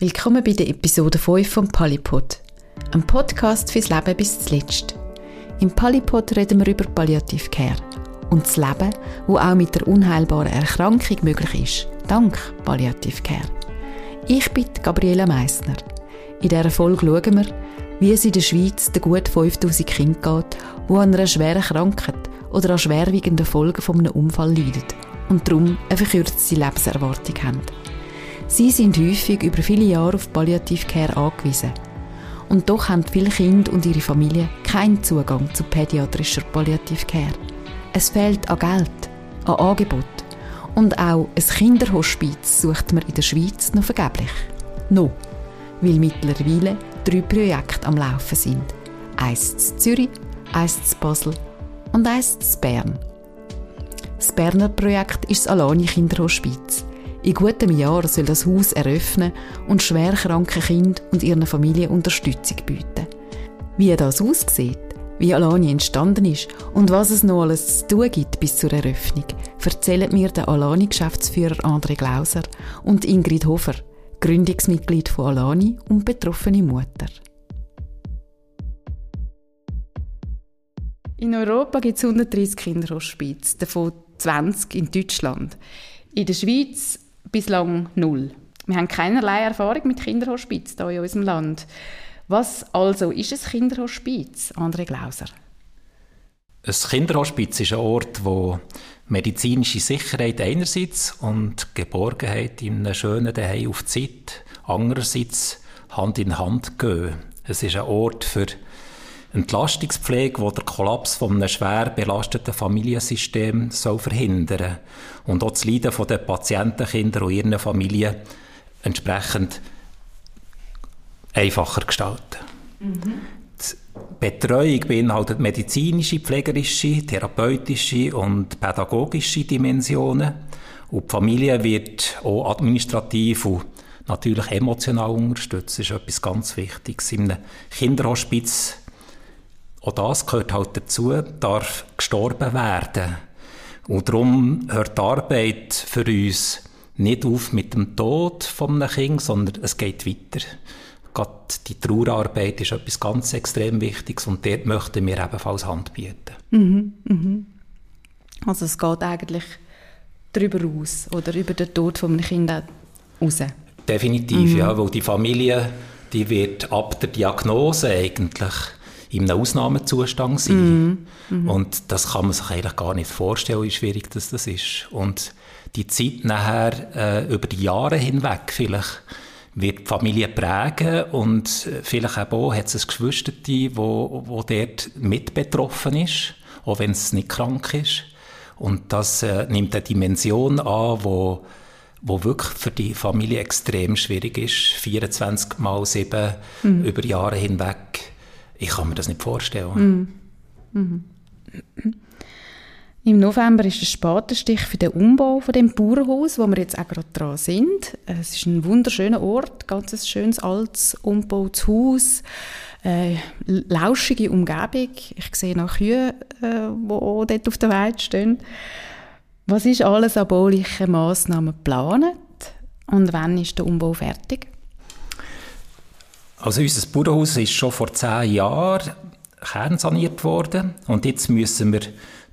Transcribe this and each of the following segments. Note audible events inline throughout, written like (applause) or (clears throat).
Willkommen bei der Episode 5 vom Polypod, ein Podcast fürs Leben bis zuletzt. Im Polypod reden wir über Palliative Care und das Leben, wo auch mit der unheilbaren Erkrankung möglich ist, dank Palliative Care. Ich bin Gabriela Meissner. In dieser Folge schauen wir, wie es in der Schweiz den gut 5000 Kindern geht, die an einer schweren Krankheit oder an schwerwiegenden Folgen von einem Unfall leiden und darum eine verkürzte Lebenserwartung haben. Sie sind häufig über viele Jahre auf Palliative Care angewiesen. Und doch haben viele Kinder und ihre Familie keinen Zugang zu pädiatrischer Palliative Care. Es fehlt an Geld, an Angebot. Und auch ein Kinderhospiz sucht man in der Schweiz noch vergeblich. No, weil mittlerweile drei Projekte am Laufen sind. Eins in Zürich, eins in Basel und eins in Bern. Das Berner Projekt ist das Alani Kinderhospiz. In gutem Jahr soll das Haus eröffnen und schwerkranken Kindern und ihren Familien Unterstützung bieten. Wie das aussieht, wie Alani entstanden ist und was es noch alles zu tun gibt bis zur Eröffnung, erzählen mir der Alani-Geschäftsführer André Glauser und Ingrid Hofer, Gründungsmitglied von Alani und betroffene Mutter. In Europa gibt es 130 Kinderhospiz, davon 20 in Deutschland. In der Schweiz bislang null. Wir haben keinerlei Erfahrung mit Kinderhospiz hier in unserem Land. Was also ist ein Kinderhospiz, André Glauser? Ein Kinderhospiz ist ein Ort, wo medizinische Sicherheit einerseits und Geborgenheit in einem schönen Zuhause auf Zeit andererseits Hand in Hand gehen. Es ist ein Ort für Entlastungspflege, die der Kollaps von einem schwer belasteten Familiensystem soll verhindern und auch das Leiden der Patientenkinder und ihren Familien entsprechend einfacher gestalten. Mhm. Betreuung beinhaltet medizinische, pflegerische, therapeutische und pädagogische Dimensionen und die Familie wird auch administrativ und natürlich emotional unterstützt. Das ist etwas ganz Wichtiges. In einem Kinderhospiz auch das gehört halt dazu, darf gestorben werden. Und darum hört die Arbeit für uns nicht auf mit dem Tod von einem Kind, sondern es geht weiter. Gerade die Trauerarbeit ist etwas ganz extrem Wichtiges und dort möchten wir ebenfalls Hand bieten. Mhm, mhm. Also es geht eigentlich darüber aus oder über den Tod von einem Kind raus? Definitiv, mhm. ja, weil die Familie, die wird ab der Diagnose eigentlich in einem Ausnahmezustand sein. Mm. Und das kann man sich eigentlich gar nicht vorstellen, wie schwierig das, das ist. Und die Zeit nachher äh, über die Jahre hinweg vielleicht wird die Familie prägen und vielleicht auch hat es ein Geschwister, wo, wo dort mit betroffen ist, auch wenn es nicht krank ist. Und das äh, nimmt eine Dimension an, wo wo wirklich für die Familie extrem schwierig ist, 24 mal 7 mhm. über Jahre hinweg ich kann mir das nicht vorstellen. Mm. Mhm. Im November ist der Spatenstich für den Umbau von dem Bauernhaus, wo wir jetzt auch gerade dran sind. Es ist ein wunderschöner Ort, ganz ein schönes altes umgebautes Haus, äh, lauschige Umgebung. Ich sehe noch Kühe, äh, wo dort auf der Weide stehen. Was ist alles an baulichen Massnahmen geplant und wann ist der Umbau fertig? Also unser Bauernhaus ist schon vor zehn Jahren kernsaniert worden und jetzt müssen wir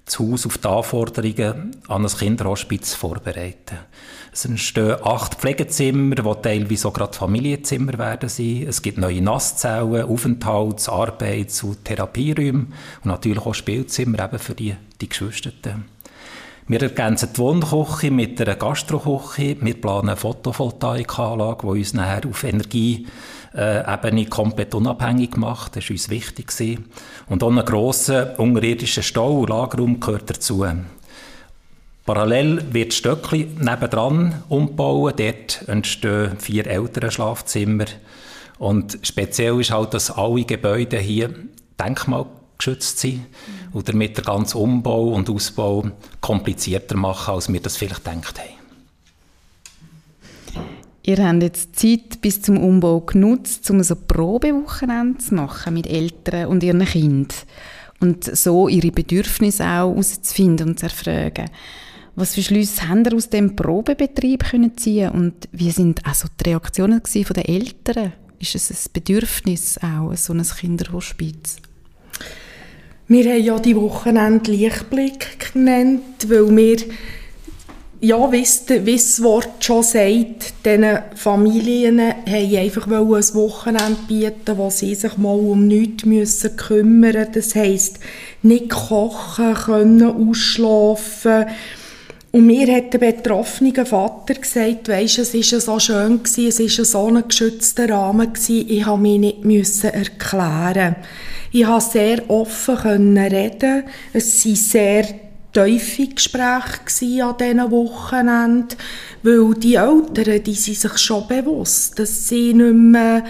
das Haus auf die Anforderungen an ein Kinderhospiz vorbereiten. Es entstehen acht Pflegezimmer, die teilweise auch gerade Familienzimmer werden sein. Es gibt neue Nasszellen, Aufenthalts-, Arbeits- und Therapieräume und natürlich auch Spielzimmer eben für die, die Geschwisterten. Wir ergänzen die Wohnküche mit einer Gastroküche. Wir planen eine Photovoltaikanlage, die uns nachher auf Energie äh, Ebene komplett unabhängig macht. Das war uns wichtig. Und auch ein grosser unterirdischer Stau- und Lagerraum gehört dazu. Parallel wird Stöckli nebendran umbauen. Dort entstehen vier ältere Schlafzimmer. Und speziell ist halt, dass alle Gebäude hier denkmalgeschützt sind und damit der ganze Umbau und Ausbau komplizierter machen, als wir das vielleicht gedacht haben. Ihr habt jetzt Zeit bis zum Umbau genutzt, um so Probewochenende zu machen mit Eltern und ihren Kindern. Und so ihre Bedürfnisse auch herauszufinden und zu erfragen. Was für Schlüsse haben ihr aus dem Probebetrieb können ziehen und wie sind also die Reaktionen von den Eltern? Ist es ein Bedürfnis auch, so ein Kinderhospiz? Wir haben ja die Wochenende Lichtblick genannt, weil wir ja, wie das Wort schon sagt, diesen Familien haben einfach ein Wochenende bieten, wo sie sich mal um nichts müssen kümmern Das heisst, nicht kochen können, ausschlafen. Und mir hat der betroffene Vater gesagt, weisst, es war so schön, es war so ein geschützter Rahmen, ich musste mich nicht müssen erklären. Ich konnte sehr offen reden. Es waren sehr tiefe Gespräche an diesen Wochenenden, weil die Eltern, die sind sich schon bewusst, dass sie nicht mehr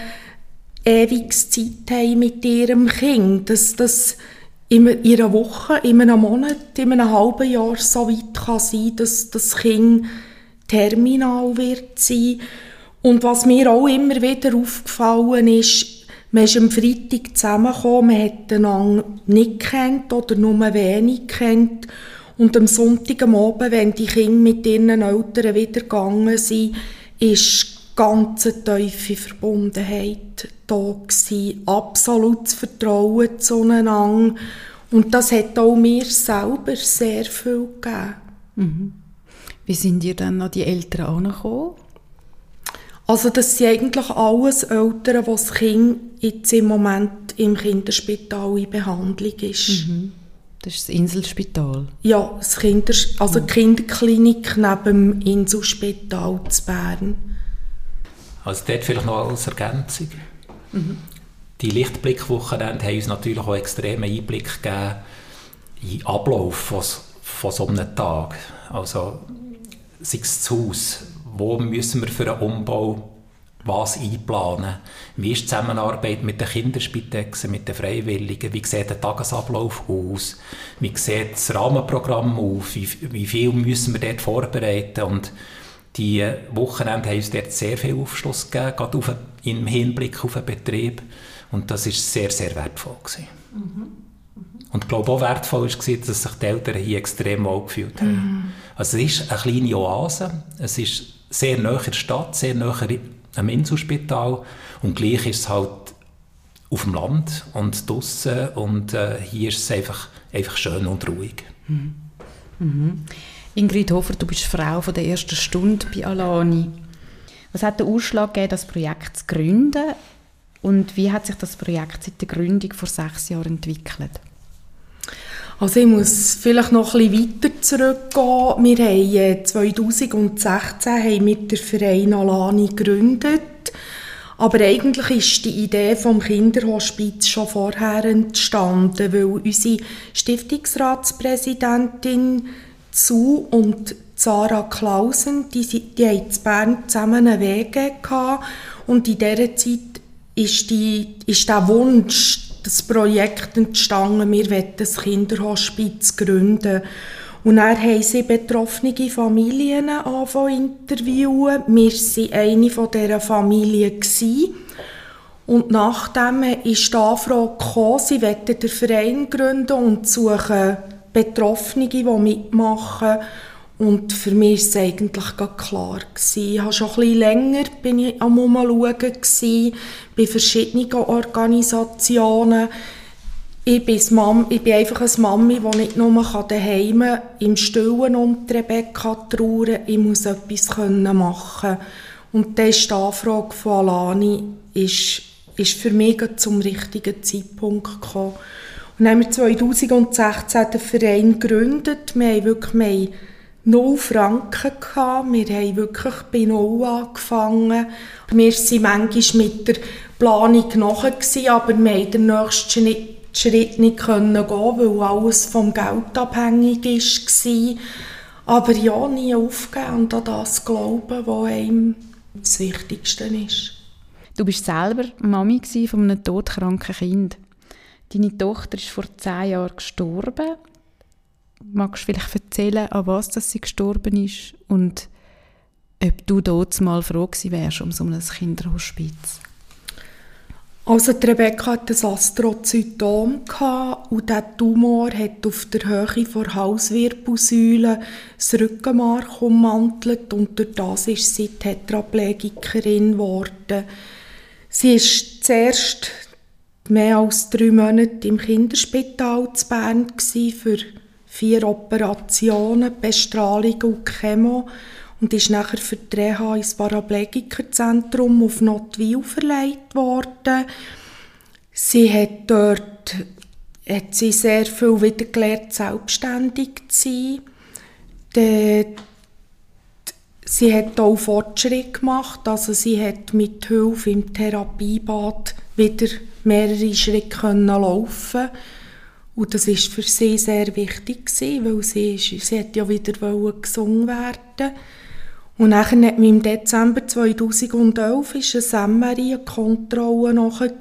ewig Zeit haben mit ihrem Kind, dass das in einer Woche, in einem Monat, in einem halben Jahr so weit kann sein, dass das Kind terminal wird sein. Und was mir auch immer wieder aufgefallen ist, man ist am Freitag zusammengekommen, man hat einander nicht kennt oder nur wenig kennt. Und am Sonntag am Abend, wenn die Kinder mit ihren Eltern wieder gegangen sind, ist ganz tiefe Verbundenheit da gewesen. Absolutes Vertrauen zueinander. Und das hat auch mir selber sehr viel gegeben. Mhm. Wie sind ihr dann an die Eltern angekommen? Also das sind eigentlich alles Eltern, die das Kind jetzt im Moment im Kinderspital in Behandlung ist. Mhm. Das ist das Inselspital? Ja, das Kinder, also die Kinderklinik neben dem Inselspital zu Bern. Also dort vielleicht noch als Ergänzung. Mhm. Die Lichtblickwochenende haben uns natürlich auch extremen Einblick gegeben in den Ablauf von, von so einem Tag. Also sei es zu Hause, wo müssen wir für einen Umbau was einplanen. Wie ist die Zusammenarbeit mit den Kinderspitexen, mit den Freiwilligen? Wie sieht der Tagesablauf aus? Wie sieht das Rahmenprogramm aus? Wie, wie viel müssen wir dort vorbereiten? Und die Wochenende haben uns dort sehr viel Aufschluss gegeben, gerade auf, im Hinblick auf den Betrieb. Und das war sehr, sehr wertvoll. Gewesen. Mhm. Und ich glaube auch wertvoll war, dass sich die Eltern hier extrem wohl gefühlt haben. Mhm. Also es ist eine kleine Oase, es ist sehr nahe in der Stadt, sehr nahe am Inselspital und gleich ist es halt auf dem Land und draußen und äh, hier ist es einfach, einfach schön und ruhig. Mhm. Mhm. Ingrid Hofer, du bist Frau von der ersten Stunde bei Alani. Was hat den Ausschlag gegeben, das Projekt zu gründen und wie hat sich das Projekt seit der Gründung vor sechs Jahren entwickelt? Also ich muss vielleicht noch ein bisschen weiter zurückgehen. Wir haben 2016 äh, haben mit der Verein Alani gegründet. Aber eigentlich ist die Idee vom Kinderhospiz schon vorher entstanden, weil unsere Stiftungsratspräsidentin Zu und Sarah Klausen, die, die haben in Bern zusammen einen Weg gehabt und in dieser Zeit ist, die, ist der Wunsch das Projekt entstanden, wir wollen das Kinderhospiz gründen. Und dann haben sie betroffene Familien angefangen interviewen. Wir waren eine von dieser Familien. Und nachdem ist die Anfrage gekommen, sie wollen den Verein gründen und suchen Betroffene, die mitmachen. Und für mich war es eigentlich klar. Ich war schon ein länger bin ich am Umschauen, bei verschiedenen Organisationen. Ich bin, Mom, ich bin einfach eine Mami, die nicht nur daheim im Stillen die Rebecca trauern kann. Ich muss etwas machen Und dann ist Anfrage von Alani ist, ist für mich zum richtigen Zeitpunkt gekommen. Und dann haben wir 2016 den Verein gegründet. Wir haben wirklich wir null Franken gehabt. Wir haben wirklich bei null angefangen. Wir waren manchmal mit der Planung nachher, aber wir konnten den nächsten Schritt nicht gehen, weil alles vom Geld abhängig war. Aber ja, nie aufgeben und an das glauben, was einem das Wichtigste ist. Du bist selber Mami von einem todkranken Kind. Deine Tochter ist vor zehn Jahren gestorben magst du vielleicht erzählen, an was dass sie gestorben ist und ob du dort mal froh gewesen wärst um so ein Kinderhospiz? Also die Rebecca hatte ein Astrozytom und dieser Tumor hat auf der Höhe der Halswirbelsäule das Rückenmark ummantelt und durch das ist sie Tetraplegikerin geworden. Sie war zuerst mehr als drei Monate im Kinderspital zu Bern für vier Operationen, Bestrahlung und Chemo und ist nachher für die Reha ins Paraplegikerzentrum auf Notwil verlegt worden. Sie hat dort hat sie sehr viel wieder gelernt, selbstständig zu sein. Die, sie hat auch Fortschritte gemacht, also sie hat mit Hilfe im Therapiebad wieder mehrere Schritte können laufen und das ist für sie sehr wichtig gewesen, weil sie, ist, sie hat ja wieder gesungen werden und dann hat im Dezember 2011 ist eine MRI-Kontrolle nachher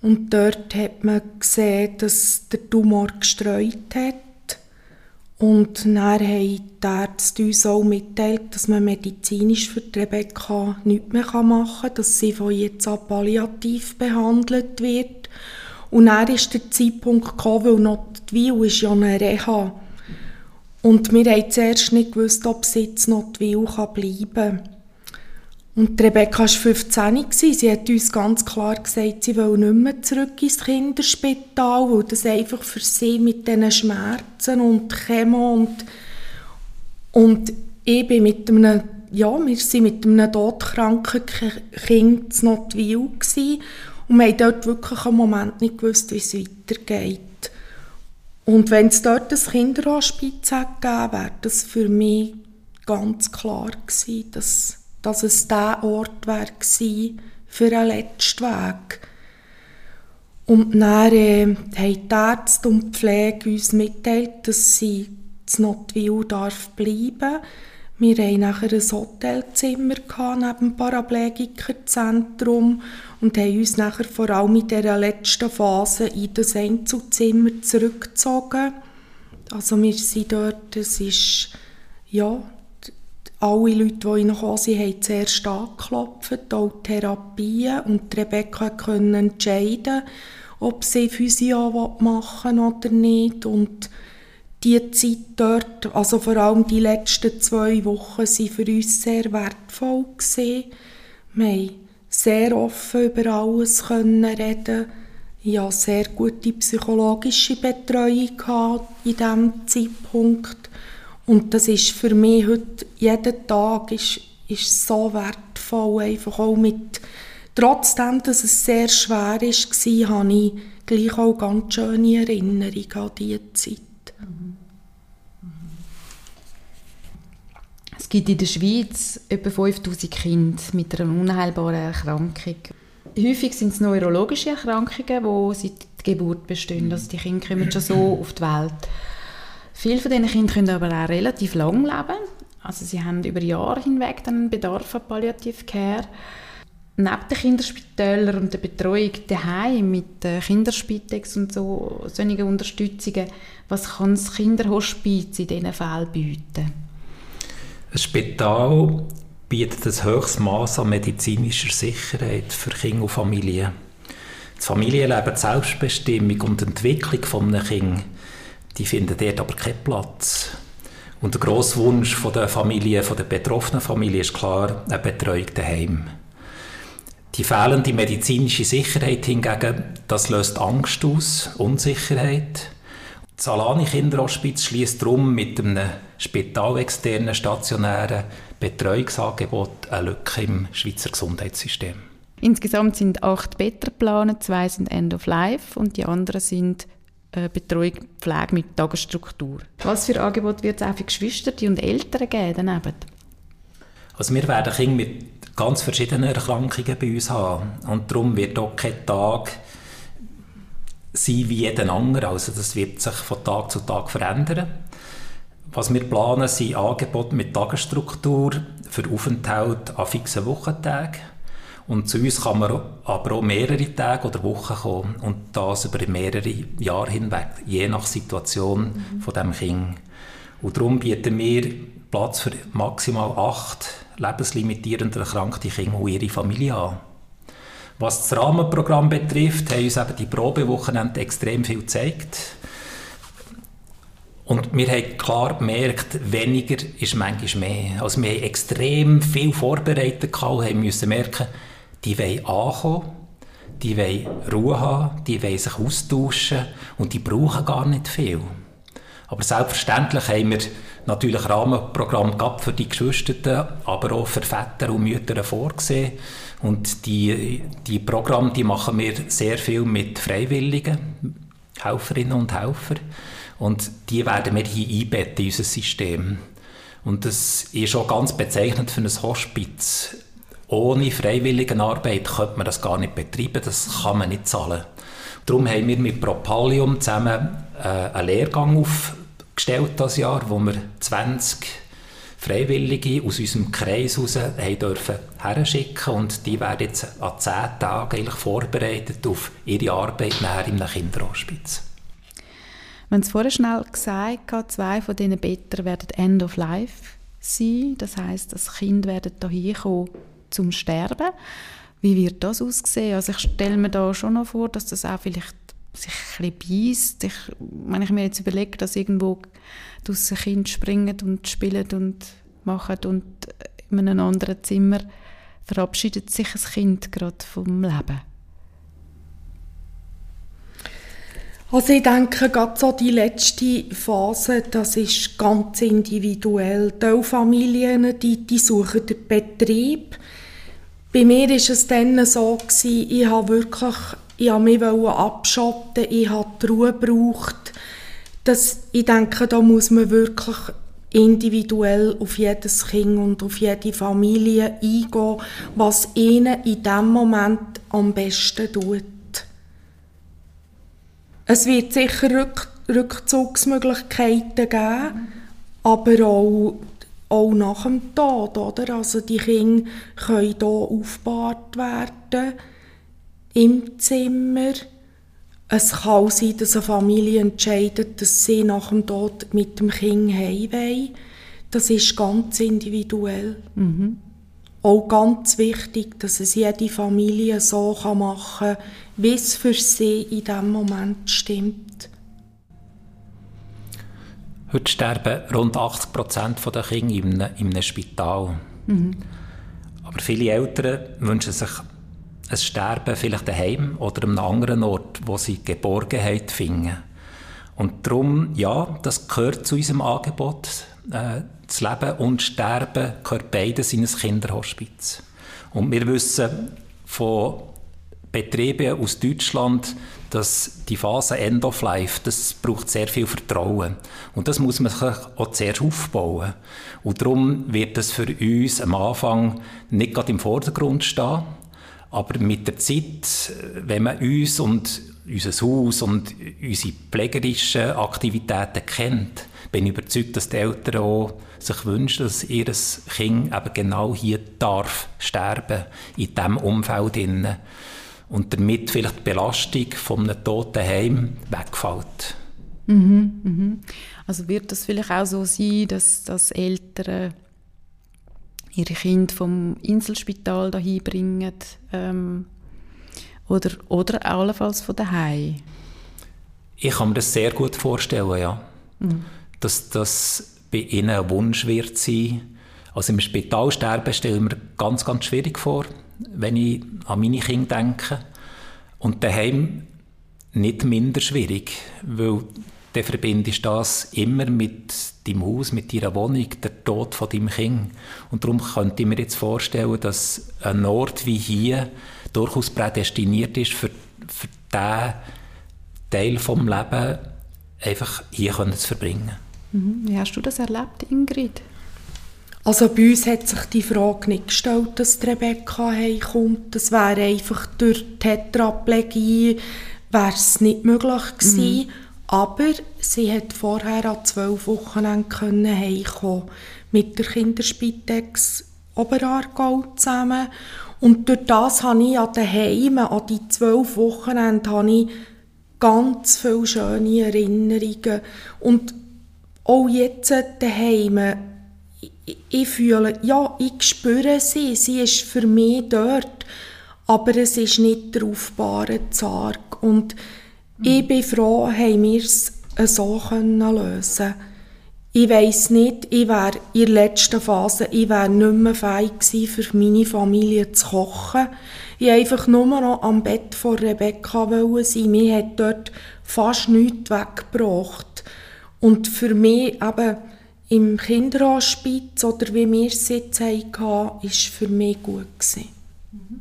und dort hat man gesehen, dass der Tumor gestreut hat. Und dann haben die Ärzte uns auch mitteilt, dass man medizinisch für Rebecca nichts mehr machen kann, dass sie von jetzt an palliativ behandelt wird. Und dann ist der Zeitpunkt gekommen, weil Notwil ist ja eine Reha und wir haben zuerst nicht gewusst, ob sie jetzt noch Will bleiben kann. Und Rebecca war 15. Sie hat uns ganz klar gesagt, sie will nicht mehr zurück ins Kinderspital, weil das einfach für sie mit diesen Schmerzen und Chemo und, und ich bin mit einem, ja, wir waren mit einem todkranken Kind zu Notwil und wir haben dort wirklich einen Moment nicht gewusst, wie es weitergeht. Und wenn es dort ein Kinderhospiz gegeben wäre das für mich ganz klar gewesen, dass, dass es der Ort wäre für einen letzten Weg. Und dann äh, haben die Ärzte und die Pflege uns mitteilt, dass sie zu Notwil darf bleiben wir hatten nachher ein Hotelzimmer neben dem Paraplegikerzentrum und haben uns nachher vor allem in dieser letzten Phase in das Einzelzimmer zurückgezogen. Also wir sind dort, es ist, ja, alle Leute, die reingekommen sind, haben zuerst angeklopft, auch Therapien und Rebecca konnte entscheiden, ob sie Physio machen oder nicht und die Zeit dort, also vor allem die letzten zwei Wochen, waren für uns sehr wertvoll. Gewesen. Wir haben sehr offen über alles können reden ja sehr gute psychologische Betreuung in diesem Zeitpunkt. Und das ist für mich heute, jeden Tag ist, ist so wertvoll, einfach auch mit, trotzdem, dass es sehr schwer war, habe ich gleich auch ganz schöne Erinnerungen an diese Zeit. Es gibt in der Schweiz etwa 5000 Kinder mit einer unheilbaren Erkrankung. Häufig sind es neurologische Erkrankungen, die seit der Geburt bestehen. Also die Kinder kommen schon so (clears throat) auf die Welt. Viele von diesen Kindern können aber auch relativ lang leben. Also sie haben über Jahre hinweg einen Bedarf an Palliative Care. Neben den Kinderspitälern und der Betreuung daheim mit Kinderspitex und so solchen Unterstützungen, was kann das Kinderhospiz in diesen Fällen bieten? Ein Spital bietet ein höchstes Maß an medizinischer Sicherheit für Kinder und Familien. Das Familienleben, die Selbstbestimmung und die Entwicklung von Kind, die finden dort aber keinen Platz. Und der grosse Wunsch der Familie, der betroffenen Familie ist klar eine Betreuung daheim. Die fehlende medizinische Sicherheit hingegen, das löst Angst aus, Unsicherheit. Das Alani Kinderhospiz schließt darum mit einem spitalexternen stationären Betreuungsangebot eine Lücke im Schweizer Gesundheitssystem. Insgesamt sind acht Betten geplant, zwei sind End of Life und die anderen sind äh, Betreuung, Pflege mit Tagesstruktur. Was für Angebot wird es auch für Geschwister und Eltern geben daneben? Also wir werden Kinder mit ganz verschiedenen Erkrankungen bei uns haben und darum wird auch kein Tag sein wie jeden anderen. Also das wird sich von Tag zu Tag verändern. Was wir planen, sind Angebote mit Tagesstruktur für Aufenthalt an fixen Wochentagen. Und zu uns kann man aber auch mehrere Tage oder Wochen kommen und das über mehrere Jahre hinweg, je nach Situation mhm. von dem Kind. Und darum bieten wir Platz für maximal acht lebenslimitierend erkrankte Kinder und ihre Familie an. Was das Rahmenprogramm betrifft, haben uns eben die Probewochenende extrem viel gezeigt. Und wir haben klar gemerkt, weniger ist manchmal mehr. Also wir haben extrem viel vorbereitet und müssen merken, die wollen ankommen, die wollen Ruhe haben, die wollen sich austauschen und die brauchen gar nicht viel. Aber selbstverständlich haben wir natürlich Rahmenprogramm gehabt für die Geschwister, aber auch für Väter und Mütter vorgesehen. Und die, die Programme, die machen wir sehr viel mit Freiwilligen, Helferinnen und Helfer. Und die werden wir hier einbetten in unser System. Und das ist auch ganz bezeichnend für ein Hospiz. Ohne Freiwilligenarbeit könnte man das gar nicht betreiben, das kann man nicht zahlen. Darum haben wir mit Propalium zusammen äh, einen Lehrgang aufgestellt das Jahr, wo wir 20 Freiwillige aus unserem Kreis heraus haben dürfen herschicken und die werden jetzt an 10 Tagen eigentlich vorbereitet auf ihre Arbeit nachher im Kinderhospiz. Haben es vorher schnell gesagt, zwei von diesen Betten werden End of Life sein. Das heißt, das Kind werden hier kommen zum Sterben. Wie wird das aussehen? Also ich stelle mir da schon noch vor, dass das auch vielleicht sich ein bisschen beißt. Ich, wenn ich mir jetzt überlege, dass irgendwo draussen Kinder springen und spielen und machen und in einem anderen Zimmer verabschiedet sich ein Kind gerade vom Leben. Also ich denke, gerade so die letzte Phase, das ist ganz individuell. Die Familien, die, die suchen den Betrieb. Bei mir war es dann so, gewesen, ich habe wirklich ich habe mich abschotten, ich habe die Ruhe gebraucht. Das, ich denke, da muss man wirklich individuell auf jedes Kind und auf jede Familie eingehen, was ihnen in dem Moment am besten tut. Es wird sicher Rück Rückzugsmöglichkeiten geben, aber auch, auch nach dem Tod. Oder? Also die Kinder können hier aufgebahrt werden, im Zimmer. Es kann auch sein, dass eine Familie entscheidet, dass sie nach dem Tod mit dem Kind heim wollen. Das ist ganz individuell. Mhm auch ganz wichtig, dass es jede Familie so machen kann, wie es für sie in diesem Moment stimmt. Heute sterben rund 80 Prozent der Kinder in einem, in einem Spital. Mhm. Aber viele Eltern wünschen sich ein Sterben vielleicht daheim oder an einem anderen Ort, wo sie Geborgenheit finden. Und darum, ja, das gehört zu unserem Angebot. Äh, das Leben und Sterben gehört beides in ein Kinderhospiz. Und wir wissen von Betrieben aus Deutschland, dass die Phase End of Life, das braucht sehr viel Vertrauen. Und das muss man sich auch zuerst aufbauen. Und darum wird das für uns am Anfang nicht gerade im Vordergrund stehen. Aber mit der Zeit, wenn man uns und unser Haus und unsere pflegerischen Aktivitäten kennt, bin ich überzeugt, dass die Eltern auch sich wünschen, dass ihr Kind eben genau hier darf sterben, in diesem Umfeld. Innen. Und damit vielleicht die Belastung von einem toten Heim wegfällt. Mhm, mhm. Also wird das vielleicht auch so sein, dass, dass Eltern ihre Kinder vom Inselspital dahin bringen ähm, oder, oder allenfalls von daheim? Ich kann mir das sehr gut vorstellen, ja. Mhm. Dass das bei ihnen ein Wunsch wird sein. Also im Spital sterben stelle ich mir ganz, ganz schwierig vor, wenn ich an meine Kinder denke. Und daheim nicht minder schwierig, weil dann verbindest du das immer mit deinem Haus, mit deiner Wohnung, der Tod von deinem Kind. Und darum könnte ich mir jetzt vorstellen, dass ein Ort wie hier durchaus prädestiniert ist für, für diesen Teil vom Leben einfach hier zu verbringen. Mhm. Wie hast du das erlebt, Ingrid? Also bei uns hat sich die Frage nicht gestellt, dass Rebecca heimkommt. Das wäre einfach durch die Tetraplegie wäre es nicht möglich gewesen. Mhm. Aber sie hat vorher an zwölf Wochenenden heimkommen mit der Kinderspitex Oberaargau zusammen. Und durch das habe ich an den Heimen, an die zwölf Wochenenden, habe ich ganz viele schöne Erinnerungen. Und auch jetzt daheim, ich, ich fühle, ja, ich spüre sie, sie ist für mich dort. aber es ist nicht der aufbare Zarg. Und. Ich bin froh, haben wir es so können lösen Ich weiss nicht, ich wäre in der letzten Phase, ich wäre nicht mehr fähig gewesen, für meine Familie zu kochen. Ich wollte einfach nur noch am Bett von Rebecca sein. Mir hat dort fast nichts weggebracht. Und für mich eben im Kinderhospiz oder wie wir es jetzt hatten, war für mich gut. Gewesen. Mhm.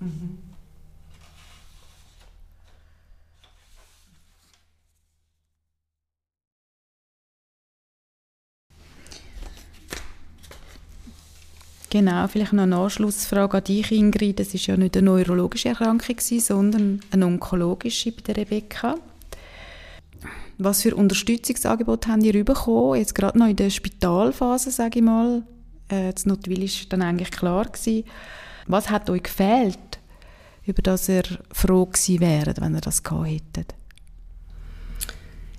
Mhm. Genau, vielleicht noch eine Anschlussfrage an dich, Ingrid. Das war ja nicht eine neurologische Erkrankung, sondern eine onkologische bei der Rebecca. Was für Unterstützungsangebote haben ihr bekommen? Jetzt gerade noch in der Spitalphase, sage ich mal. Äh, das Notwil war dann eigentlich klar. Gewesen. Was hat euch gefehlt, über das ihr froh gewesen wäret, wenn ihr das gehabt hättet?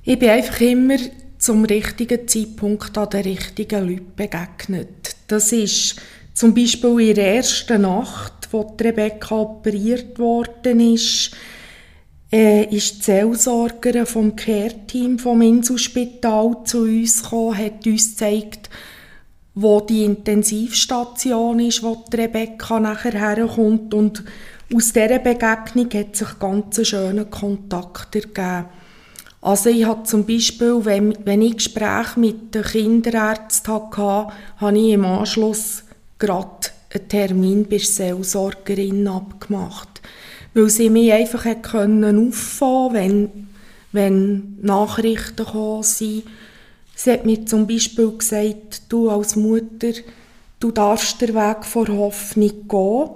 Ich bin einfach immer zum richtigen Zeitpunkt an den richtigen Leuten begegnet. Das ist zum Beispiel in der ersten Nacht, wo Rebecca operiert worden ist, äh, ist die Zellsorgerin vom Care-Team vom Inselspital zu uns gekommen, hat uns gezeigt, wo die Intensivstation ist, wo Rebecca nachher herkommt und aus dieser Begegnung hat sich ganz ein Kontakt ergeben. Also ich hatte zum Beispiel, wenn, wenn ich Gespräche mit den Kinderärzten hatte, habe ich im Anschluss gerade einen Termin bei der Seelsorgerin abgemacht. Weil sie mich einfach können auffangen wenn, wenn Nachrichten sind. Sie hat mir zum Beispiel gesagt, du als Mutter, du darfst den Weg vor Hoffnung gehen.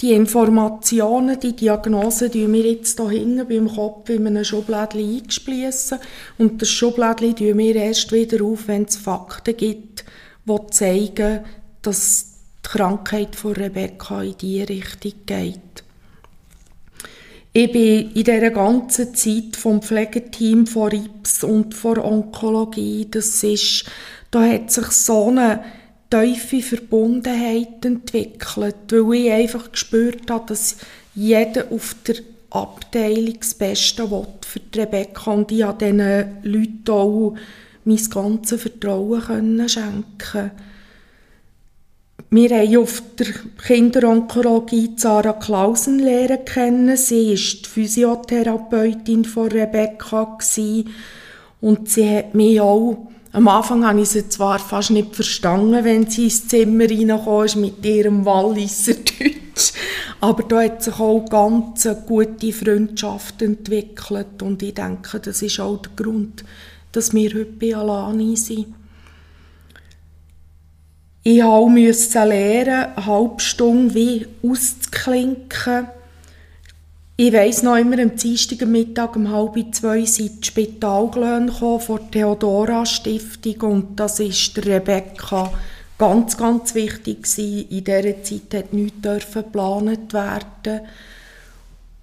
Die Informationen, die Diagnosen, die wir jetzt hier hinten beim Kopf in einem Schublädchen eingespliessen. Und das Schublädchen tun wir erst wieder auf, wenn es Fakten gibt, die zeigen, dass die Krankheit von Rebecca in diese Richtung geht. Ich bin in dieser ganzen Zeit vom Pflegeteam von RIPS und von Onkologie, das ist, da hat sich so eine tiefe Verbundenheit entwickelt, weil ich einfach gespürt habe, dass jeder auf der Abteilung das Beste will für die Rebecca und ich habe diesen Leuten auch mein ganzes Vertrauen schenken können. Wir haben auf der Kinderonkologie Sarah Klausen lernen kennen. Sie war die Physiotherapeutin von Rebecca und sie hat mich auch am Anfang habe ich sie zwar fast nicht verstanden, wenn sie ins Zimmer reingekommen mit ihrem Walliser Deutsch, aber da hat sich auch ganz eine gute Freundschaft entwickelt und ich denke, das ist auch der Grund, dass wir heute bei Alani sind. Ich musste lernen, eine halbe Stunde wie auszuklinken. Ich weiss noch immer, am Dienstag Mittag um halb zwei sind die Spitalglöhne von der Theodora Stiftung und das ist der Rebecca ganz, ganz wichtig gewesen. In dieser Zeit hat nichts geplant werden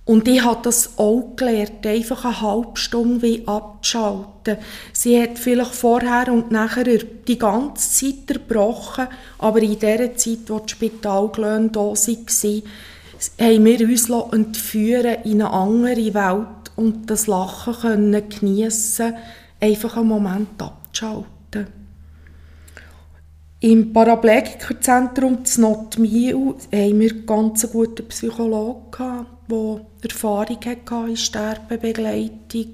und ich habe das auch gelernt, einfach eine halbe Stunde wie abzuschalten. Sie hat vielleicht vorher und nachher die ganze Zeit erbrochen, aber in der Zeit, wo die Spitalglöhne da waren, haben wir uns entführen in eine andere Welt und das Lachen können geniessen, einfach einen Moment abzuschalten. Im Paraplegikerzentrum in Notmiel haben wir einen ganz guten Psychologen, der Erfahrung hatte in Sterbebegleitung.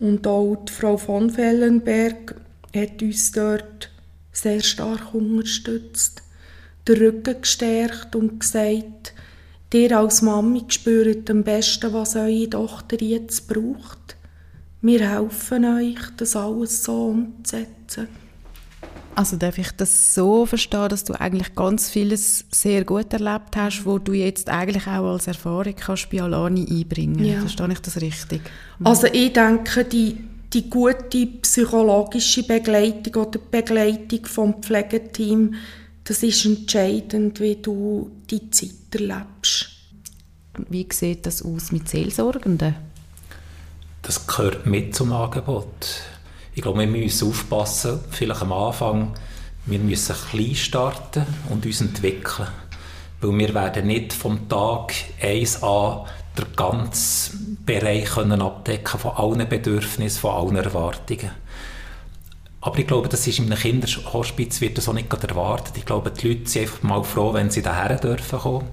Und auch die Frau von Fellenberg hat uns dort sehr stark unterstützt, den Rücken gestärkt und gesagt, Ihr als Mami spürt am besten, was eure Tochter jetzt braucht. Wir helfen euch, das alles so umzusetzen. Also darf ich das so verstehen, dass du eigentlich ganz vieles sehr gut erlebt hast, wo du jetzt eigentlich auch als Erfahrung kannst bei Alani einbringen ja. Verstehe ich das richtig? Also ich denke, die, die gute psychologische Begleitung oder Begleitung vom Pflegeteam, das ist entscheidend, wie du die Zeit erlebst. Wie sieht das aus mit Seelsorgenden? Das gehört mit zum Angebot ich glaube, wir müssen aufpassen, vielleicht am Anfang, wir müssen klein starten und uns entwickeln. Weil wir werden nicht vom Tag 1 an den ganzen Bereich können abdecken von allen Bedürfnissen, von allen Erwartungen. Aber ich glaube, das ist in einem Kinderhospiz wird das auch nicht erwartet. Ich glaube, die Leute sind einfach mal froh, wenn sie daher dürfen kommen,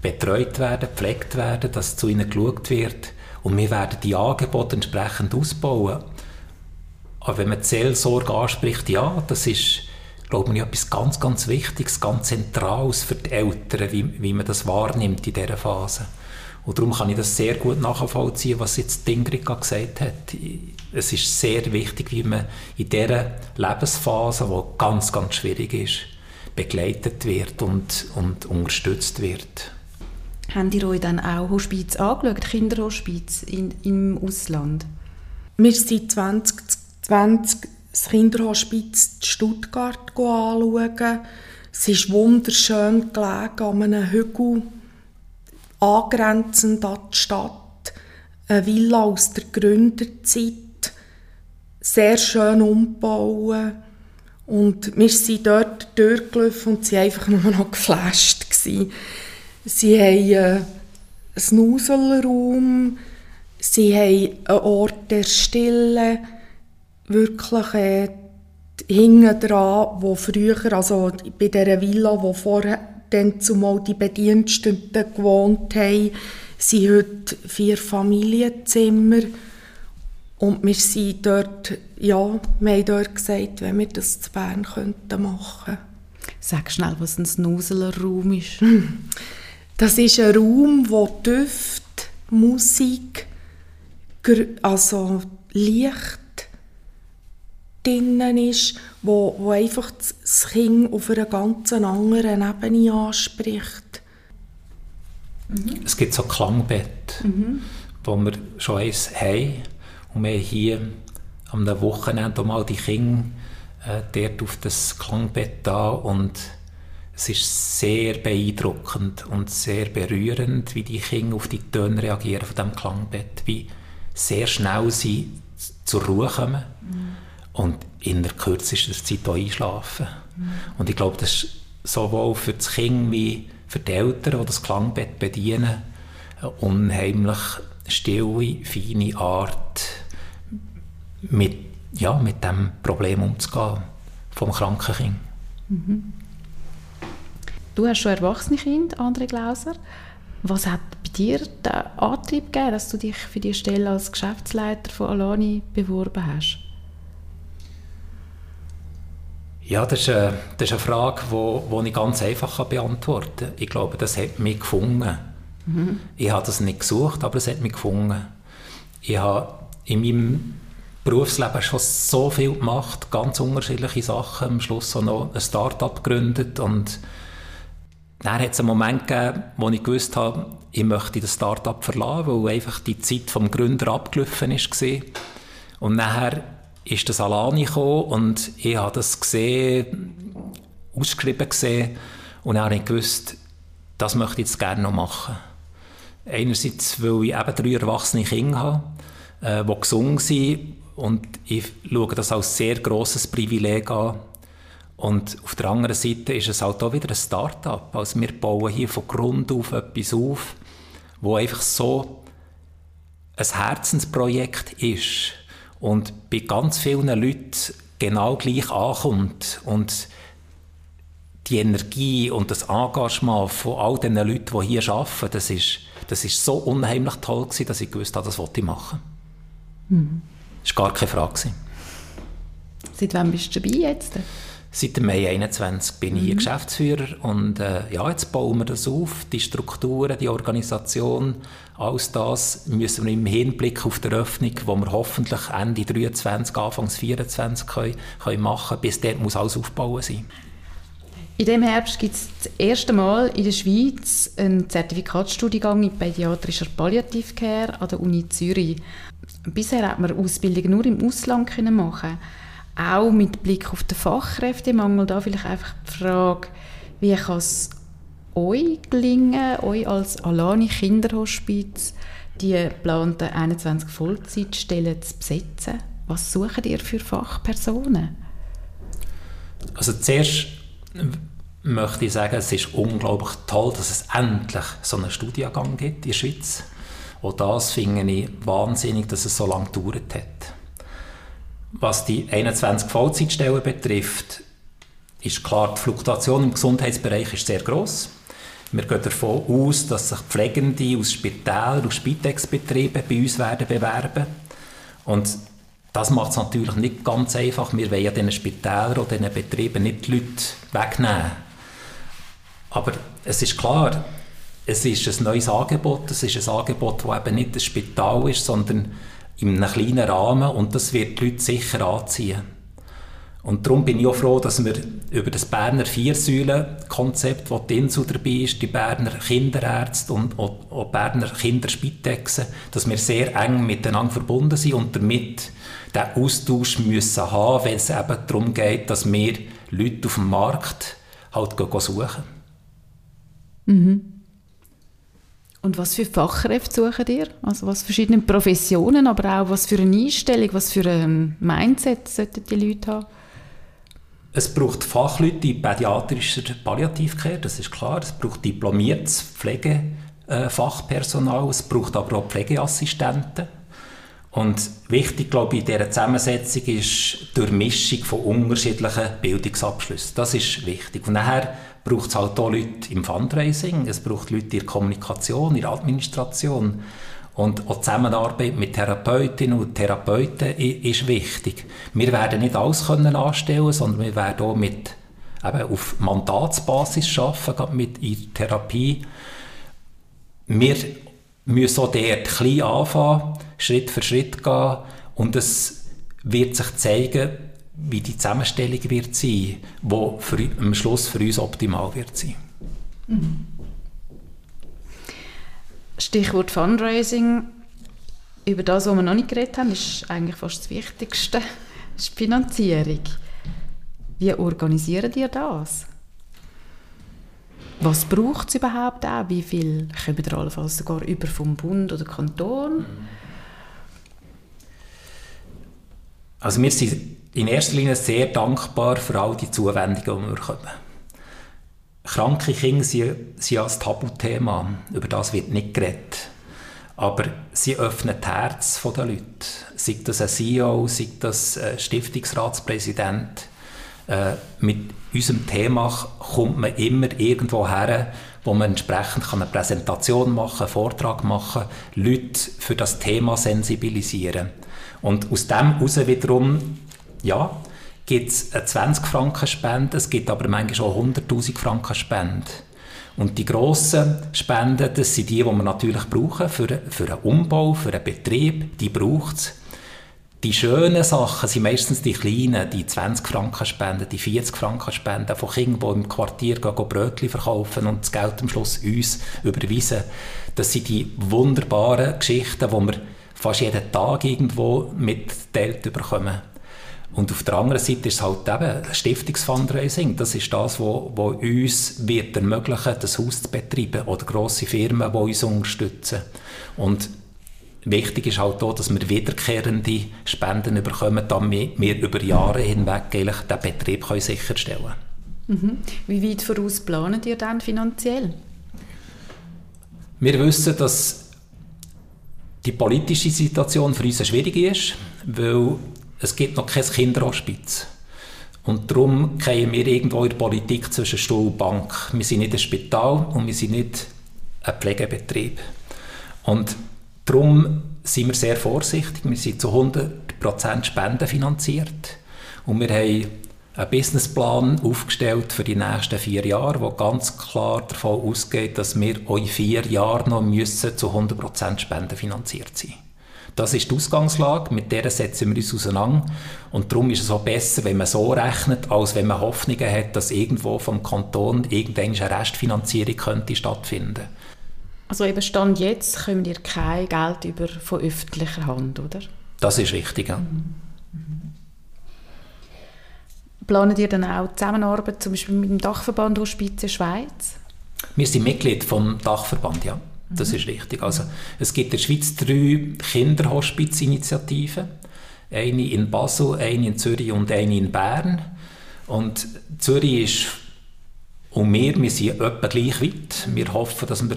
betreut werden, gepflegt werden, dass zu ihnen geschaut wird. Und wir werden die Angebote entsprechend ausbauen. Aber wenn man die Seelsorge anspricht, ja, das ist, glaube ich, etwas ganz, ganz Wichtiges, ganz Zentrales für die Eltern, wie, wie man das wahrnimmt in dieser Phase. Und darum kann ich das sehr gut nachvollziehen, was jetzt Ingrid gesagt hat. Es ist sehr wichtig, wie man in dieser Lebensphase, die ganz, ganz schwierig ist, begleitet wird und, und unterstützt wird. Haben die euch dann auch Hospiz angeschaut, Kinderhospiz in, im Ausland? Wir sind 2020 das Kinderhospiz in Stuttgart anschauen. Es ist wunderschön gelegen an einem Hügel angrenzend an die Stadt, eine Villa aus der Gründerzeit, sehr schön umgebaut. Und wir sind dort durchgelaufen und sie waren einfach nur noch geflasht. Gewesen. Sie haben äh, einen Nuselraum, sie haben einen Ort der Stille, wirklich äh, hinten dran, wo früher, also bei dieser Villa, wo vorher dann zumal die Bediensteten gewohnt haben, sind heute vier Familienzimmer. Und wir sind dort, ja, wir haben dort gesagt, wenn wir das zu Bern könnten machen. Sag schnell, was ein Snuseler-Raum ist. (clears throat) Das ist ein Raum, wo Düfte, Musik, also Licht, drin ist, wo, wo einfach das Kind auf einer ganz anderen Ebene anspricht. Mhm. Es gibt so Klangbett, mhm. wo wir schon eins haben. Und wir hier am Wochenende mal die Kinder äh, dort auf das Klangbett da und es ist sehr beeindruckend und sehr berührend, wie die Kinder auf die Töne reagieren von dem Klangbett, wie sehr schnell sie zur Ruhe kommen. Mhm und in der kürzesten Zeit auch einschlafen. Mhm. Und ich glaube, das ist sowohl für das Kind wie für die Eltern, die das Klangbett bedienen, eine unheimlich stille, feine Art, mit, ja, mit dem Problem umzugehen vom kranken Kind. Mhm. Du hast schon erwachsene Kinder, André Glauser. Was hat bei dir den Antrieb gegeben, dass du dich für die Stelle als Geschäftsleiter von Alani beworben hast? Ja, das ist, eine, das ist eine Frage, die wo, wo ich ganz einfach beantworten kann. Ich glaube, das hat mich gefunden. Mhm. Ich habe das nicht gesucht, aber es hat mich gefunden. Ich habe in meinem Berufsleben schon so viel gemacht, ganz unterschiedliche Sachen. Am Schluss auch noch ein Start-up gegründet und dann hat es einen Moment gegeben, wo ich gewusst habe, ich möchte das Start-up verlassen, weil einfach die Zeit vom Gründer abgelaufen ist. Und nachher ist das Alani gekommen und ich habe das gesehen, ausgeschrieben gesehen und habe ich gewusst, das möchte ich jetzt gerne noch machen. Einerseits, weil ich eben drei erwachsene Kinder habe, äh, die gesungen sind und ich schaue das als sehr grosses Privileg an. Und auf der anderen Seite ist es halt auch wieder ein Start-up. Also wir bauen hier von Grund auf etwas auf, wo einfach so ein Herzensprojekt ist und bei ganz vielen Leuten genau gleich ankommt und die Energie und das Engagement von all den Leuten, die hier arbeiten, das ist, das ist so unheimlich toll gewesen, dass ich gewusst habe, das wollte ich machen. Mhm. Das war gar keine Frage. Seit wann bist du dabei jetzt? Seit Mai 21 bin ich hier mhm. Geschäftsführer und äh, ja, jetzt bauen wir das auf, die Strukturen, die Organisation, alles das müssen wir im Hinblick auf die Öffnung, wo wir hoffentlich Ende 23, Anfangs 24 können, können machen bis dort muss alles aufbauen sein. In diesem Herbst gibt es das erste Mal in der Schweiz einen Zertifikatsstudiengang in pädiatrischer Palliativcare an der Uni Zürich. Bisher hat man Ausbildung nur im Ausland machen auch mit Blick auf den Fachkräftemangel, da vielleicht einfach die Frage, wie kann es euch gelingen, euch als Alani Kinderhospiz, die geplanten 21 Vollzeitstellen zu besetzen? Was sucht ihr für Fachpersonen? Also zuerst möchte ich sagen, es ist unglaublich toll, dass es endlich so einen Studiengang gibt in der Schweiz. Und das finde ich wahnsinnig, dass es so lange gedauert hat. Was die 21 Vollzeitstellen betrifft, ist klar, die Fluktuation im Gesundheitsbereich ist sehr groß. Wir gehen davon aus, dass sich Pflegende aus Spitälern, aus Spitex-Betrieben bei uns werden bewerben. Und das macht es natürlich nicht ganz einfach. Wir wollen ja diesen Spitälern oder diesen Betrieben nicht die Leute wegnehmen. Aber es ist klar, es ist ein neues Angebot. Es ist ein Angebot, das eben nicht ein Spital ist, sondern in einem kleinen Rahmen und das wird die Leute sicher anziehen. Und darum bin ich auch froh, dass wir über das Berner Viersäulen-Konzept, wo die Insel dabei ist, die Berner Kinderärzte und auch, Berner Kinderspitexen, dass wir sehr eng miteinander verbunden sind und damit den Austausch müssen haben, wenn es eben darum geht, dass wir Leute auf dem Markt halt suchen. Mhm. Und was für Fachkräfte suchen ihr? Also was verschiedene Professionen, aber auch was für eine Einstellung, was für ein Mindset sollten die Leute haben? Es braucht Fachleute in pädiatrischer Palliativcare, das ist klar. Es braucht diplomiertes Pflegefachpersonal, es braucht aber auch Pflegeassistenten. Und wichtig, glaube ich, in dieser Zusammensetzung ist die Durchmischung von unterschiedlichen Bildungsabschlüssen. Das ist wichtig. Und nachher braucht es halt auch Leute im Fundraising, es braucht Leute in der Kommunikation, in der Administration. Und auch die Zusammenarbeit mit Therapeutinnen und Therapeuten ist wichtig. Wir werden nicht alles können anstellen, sondern wir werden auch mit, eben auf Mandatsbasis arbeiten, mit in Therapie. Wir müssen auch dort klein anfangen, Schritt für Schritt gehen und es wird sich zeigen, wie die Zusammenstellung wird sein, die für, am Schluss für uns optimal wird sein. Mhm. Stichwort Fundraising. Über das, was wir noch nicht geredet haben, ist eigentlich fast das Wichtigste, (laughs) ist die Finanzierung. Wie organisiert ihr das? Was braucht es überhaupt auch? Wie viel kommen ihr allenfalls sogar über vom Bund oder Kanton? Also wir sind in erster Linie sehr dankbar für all die Zuwendungen, die wir bekommen. Kranke Kinder sind, sind ein Tabuthema. Über das wird nicht geredet. Aber sie öffnen das Herz der Leute. Sei das ein CEO, sei das ein Stiftungsratspräsident. Äh, mit unserem Thema kommt man immer irgendwo her, wo man entsprechend eine Präsentation machen einen Vortrag machen Leute für das Thema sensibilisieren. Und aus dem heraus wiederum, ja, gibt es eine 20 Franken Spende, es gibt aber manchmal schon 100'000 Franken Spende. Und die grossen Spenden, das sind die, die wir natürlich brauchen für, für einen Umbau, für einen Betrieb, die braucht es. Die schönen Sachen sind meistens die kleinen, die 20 Franken Spenden, die 40 Franken Spenden von Kindern, die im Quartier gehen, Brötchen verkaufen und das Geld am Schluss uns überweisen. Das sind die wunderbaren Geschichten, die wir fast jeden Tag irgendwo mitteilt bekommen. Und auf der anderen Seite ist es halt eben Stiftungsfundraising. Das ist das, was uns wird ermöglichen, das Haus zu betreiben oder grosse Firmen, die uns unterstützen. Und wichtig ist halt auch, dass wir wiederkehrende Spenden bekommen, damit wir über Jahre hinweg den Betrieb können sicherstellen können. Mhm. Wie weit voraus planen ihr dann finanziell? Wir wissen, dass die politische Situation für uns schwierig ist, weil es gibt noch kein Kinderhospiz. Und darum gehen wir irgendwo in der Politik zwischen Stuhl und Bank. Wir sind nicht ein Spital und wir sind nicht ein Pflegebetrieb. Und darum sind wir sehr vorsichtig. Wir sind zu 100% spendenfinanziert. Und wir haben einen Businessplan aufgestellt für die nächsten vier Jahre, der ganz klar davon ausgeht, dass wir in vier Jahren noch müssen zu 100% spendenfinanziert sein müssen. Das ist die Ausgangslage, mit der setzen wir uns auseinander. Und darum ist es auch besser, wenn man so rechnet, als wenn man Hoffnungen hat, dass irgendwo vom Kanton irgendeine Restfinanzierung könnte stattfinden Also eben Stand jetzt kommen ihr kein Geld über von öffentlicher Hand, oder? Das ist richtig, ja. Mhm. Planet ihr dann auch Zusammenarbeit zum Beispiel mit dem Dachverband Hospiz Schweiz? Wir sind Mitglied vom Dachverband, ja. Das ist richtig. Also, es gibt in der Schweiz drei Kinderhospizinitiativen. Eine in Basel, eine in Zürich und eine in Bern. Und Zürich ist Und wir, wir sind etwa gleich weit. Wir hoffen, dass wir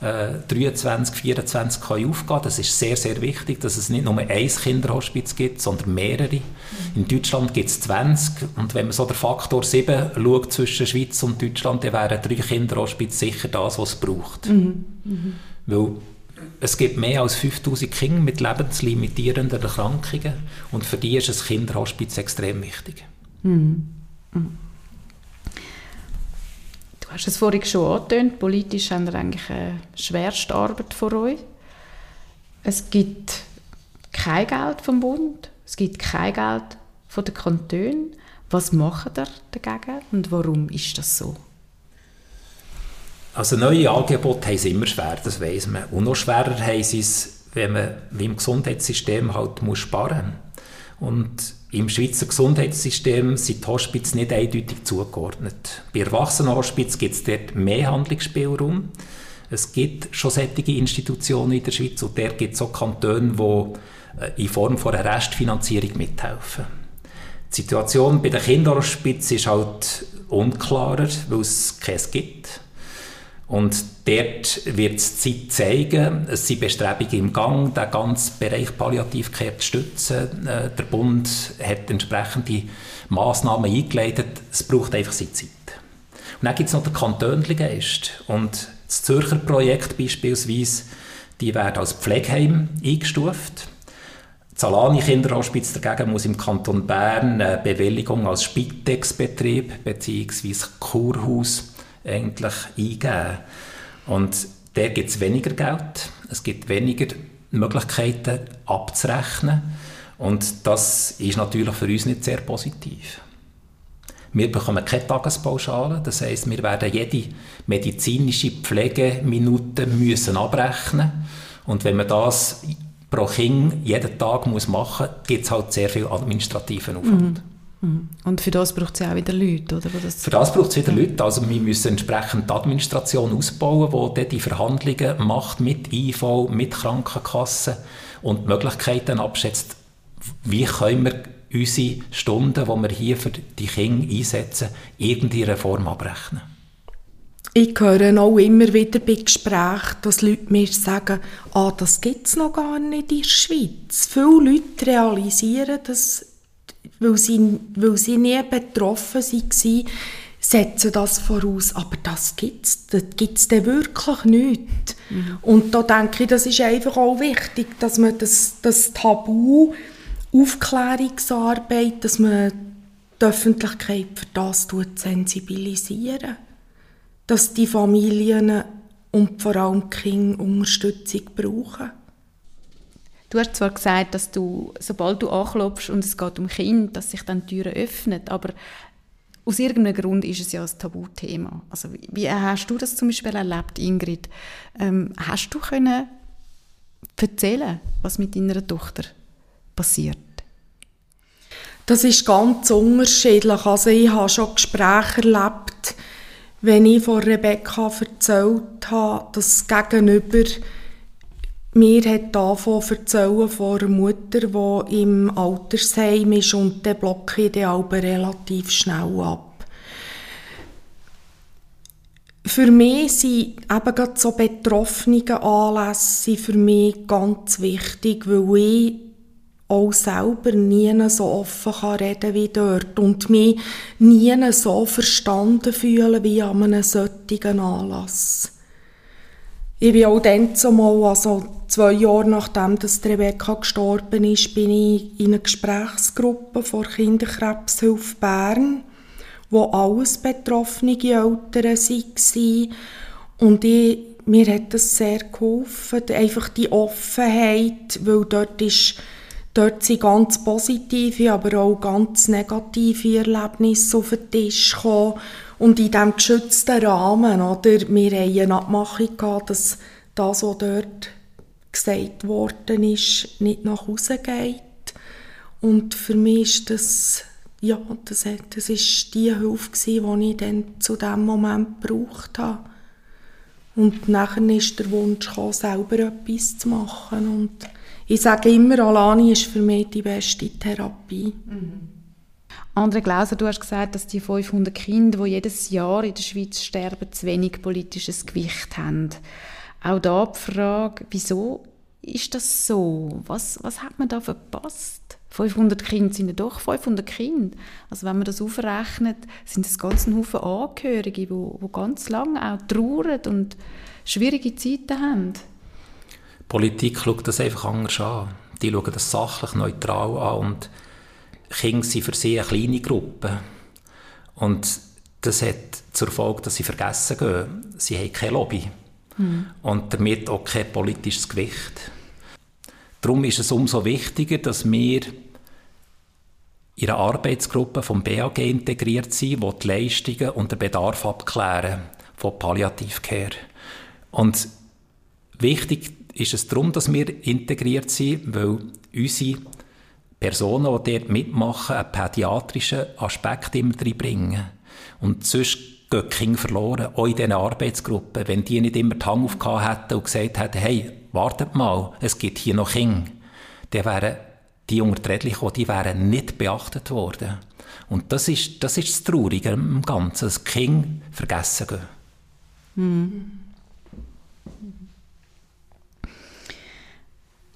äh, 23, 24 können aufgehen können. Das ist sehr, sehr wichtig, dass es nicht nur ein Kinderhospiz gibt, sondern mehrere. Mhm. In Deutschland gibt es 20 und wenn man so den Faktor 7 schaut zwischen Schweiz und Deutschland, dann wären drei Kinderhospiz sicher das, was es braucht. Mhm. Mhm. Weil es gibt mehr als 5000 Kinder mit lebenslimitierenden Erkrankungen und für die ist ein Kinderhospiz extrem wichtig. Mhm. Du hast es vorhin schon angetönt, politisch haben wir eigentlich eine schwerste Arbeit vor euch. Es gibt kein Geld vom Bund, es gibt kein Geld von den Kantonen. Was macht ihr dagegen und warum ist das so? Also neue Angebote haben sie immer schwer, das weiß man. Und noch schwerer haben sie es, wenn man wie im Gesundheitssystem halt muss sparen muss. Im Schweizer Gesundheitssystem sind die Hospiz nicht eindeutig zugeordnet. Bei Erwachsenenhospiz gibt es dort mehr Handlungsspielraum. Es gibt schon solche Institutionen in der Schweiz und der gibt es auch Kantone, die äh, in Form von einer Restfinanzierung mithelfen. Die Situation bei den Kinderhospiz ist halt unklarer, weil es keins gibt. Und dort wird es Zeit zeigen, es sind Bestrebungen im Gang, den ganzen Bereich Palliativcare zu stützen. Äh, der Bund hat entsprechende Massnahmen eingeleitet. Es braucht einfach seine Zeit. Und dann gibt es noch den Kantönlichen Geist. Und das Zürcher Projekt beispielsweise, die werden als Pflegeheim eingestuft. Das Alani Kinderhospiz dagegen muss im Kanton Bern eine Bewilligung als Spitex-Betrieb bzw. Kurhaus eigentlich eingeben. Und da gibt es weniger Geld, es gibt weniger Möglichkeiten abzurechnen und das ist natürlich für uns nicht sehr positiv. Wir bekommen keine Tagespauschale, das heißt, wir werden jede medizinische Pflegeminute müssen abrechnen und wenn man das pro Kind jeden Tag machen muss, gibt es halt sehr viel administrativen Aufwand. Mhm. Mhm. Und für das braucht es ja auch wieder Leute, oder? Das für das braucht es wieder. Leute. Also wir müssen entsprechend die Administration ausbauen, die die Verhandlungen macht mit IV, mit Krankenkassen und die Möglichkeiten abschätzt, wie können wir unsere Stunden, die wir hier für die Kinder einsetzen, irgendeine Form abrechnen. Ich höre auch immer wieder bei Gesprächen, dass Leute mir sagen, ah, das gibt es noch gar nicht in der Schweiz. Viele Leute realisieren, dass weil sie, weil sie nie betroffen waren, setzen das voraus. Aber das gibt es. Das gibt es wirklich nicht. Mhm. Und da denke ich, das ist einfach auch wichtig, dass man das, das Tabu, Aufklärungsarbeit, dass man die Öffentlichkeit für das sensibilisieren Dass die Familien und vor allem die Kinder Unterstützung brauchen. Du hast zwar gesagt, dass du, sobald du anklopfst und es geht um Kind, dass sich dann Türen öffnen, aber aus irgendeinem Grund ist es ja ein Tabuthema. Also wie, wie hast du das zum Beispiel erlebt, Ingrid? Ähm, hast du können erzählen, was mit deiner Tochter passiert? Das ist ganz unterschiedlich. Also ich habe schon Gespräche erlebt, wenn ich von Rebecca erzählt habe, dass Gegenüber mir hat davon erzählen von einer Mutter, die im Altersheim ist und dann blocke ich aber relativ schnell ab. Für mich sind eben gerade so betroffene Anlässe für mich ganz wichtig, weil ich auch selber nie so offen kann reden wie dort und mich nie so verstanden fühlen wie an einem solchen Anlass. Ich bin auch dann zumal, also zwei Jahre nachdem dass Rebecca gestorben ist, bin ich in einer Gesprächsgruppe von Kinderkrebshilfe Bern, wo alles betroffene Eltern waren. Und ich, mir hat das sehr geholfen, einfach die Offenheit, weil dort ist Dort sind ganz positive, aber auch ganz negative Erlebnisse auf den Tisch gekommen. Und in diesem geschützten Rahmen, oder, wir hatten eine Abmachung, gehabt, dass das, was dort gesagt worden ist, nicht nach Hause geht. Und für mich ist das, ja, das, das ist die Hilfe gewesen, die ich dann zu diesem Moment gebraucht habe. Und nachher ist der Wunsch gekommen, selber etwas zu machen. Und ich sage immer, Alani ist für mich die beste Therapie. Mhm. André Glauser, du hast gesagt, dass die 500 Kinder, die jedes Jahr in der Schweiz sterben, zu wenig politisches Gewicht haben. Auch da die Frage, wieso ist das so? Was, was hat man da verpasst? 500 Kinder sind ja doch 500 Kinder. Also wenn man das aufrechnet, sind es ganz ein Haufen Angehörige, die, die ganz lange auch trauern und schwierige Zeiten haben. Die Politik schaut das einfach anders an. Die schauen das sachlich neutral an und Kinder sind für sie eine kleine Gruppe. Und das hat zur Folge, dass sie vergessen gehen. Sie haben keine Lobby. Mhm. Und damit auch kein politisches Gewicht. Darum ist es umso wichtiger, dass wir in einer Arbeitsgruppe vom BAG integriert sind, die die Leistungen und den Bedarf abklären von Palliativcare. Und wichtig ist es darum, dass wir integriert sind, weil unsere Personen, die dort mitmachen, einen pädiatrischen Aspekt immer reinbringen. Und sonst die Kinder verloren, auch in diesen Arbeitsgruppen. Wenn die nicht immer die Hand aufgehauen hätten und gesagt hätten, hey, wartet mal, es gibt hier noch Kinder, dann wären die unter die die wären nicht beachtet worden. Und das ist das, ist das Traurige im Ganzen, dass Kinder vergessen gehen. Hm.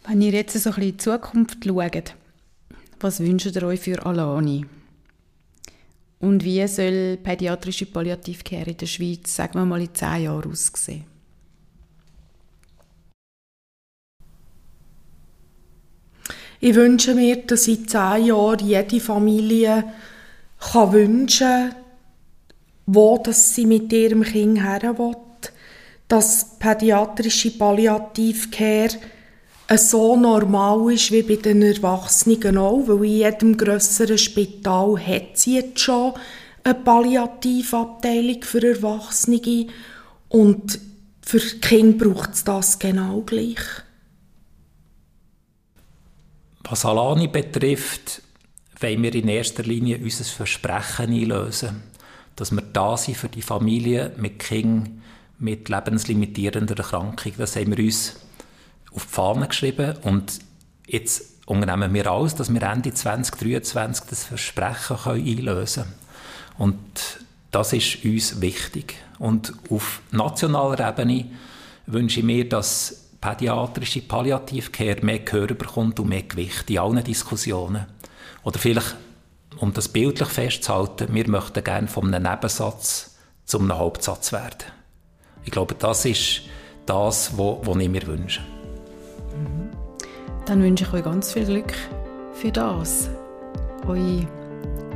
Wenn ihr jetzt so ein bisschen in die Zukunft schaut, was wünscht ihr euch für Alani? Und wie soll pädiatrische Palliativcare in der Schweiz, sagen wir mal, in zehn Jahren aussehen? Ich wünsche mir, dass in zehn Jahren jede Familie kann wünschen wo dass sie mit ihrem Kind her will, dass pädiatrische Palliativcare so normal ist wie bei den Erwachsenen auch, weil in jedem grösseren Spital hat sie jetzt schon eine Palliativabteilung für Erwachsene und für Kinder braucht es das genau gleich. Was Alani betrifft, wollen wir in erster Linie unser Versprechen einlösen, dass wir da sind für die Familie mit Kindern mit lebenslimitierender Erkrankung. Das haben wir uns auf die Fahne geschrieben und jetzt unternehmen wir alles, dass wir Ende 2023 das Versprechen können einlösen können. Und das ist uns wichtig. Und auf nationaler Ebene wünsche ich mir, dass pädiatrische Palliativcare mehr Gehör bekommt und mehr Gewicht in allen Diskussionen. Oder vielleicht, um das bildlich festzuhalten, wir möchten gerne von einem Nebensatz zu einem Hauptsatz werden. Ich glaube, das ist das, was ich mir wünsche. Dann wünsche ich euch ganz viel Glück für das, eure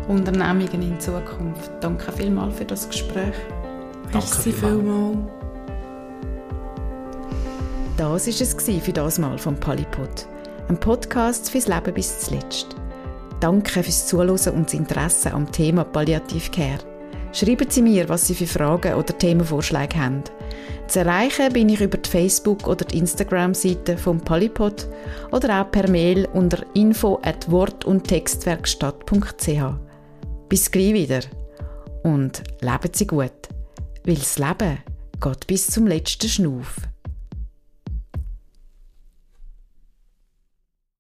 Unternehmungen in Zukunft. Danke vielmals für das Gespräch. Merci vielmals. Das war es für das Mal vom Palipod. Ein Podcast fürs Leben bis zuletzt. Danke fürs Zuhören und das Interesse am Thema Palliativcare. Schreiben Sie mir, was Sie für Fragen oder Themenvorschläge haben. Zu erreichen bin ich über die Facebook- oder die Instagram-Seite vom Polypod oder auch per Mail unter info at wort- und textwerkstatt.ch. Bis gleich wieder und leben Sie gut, weil das Leben geht bis zum letzten Schnuff.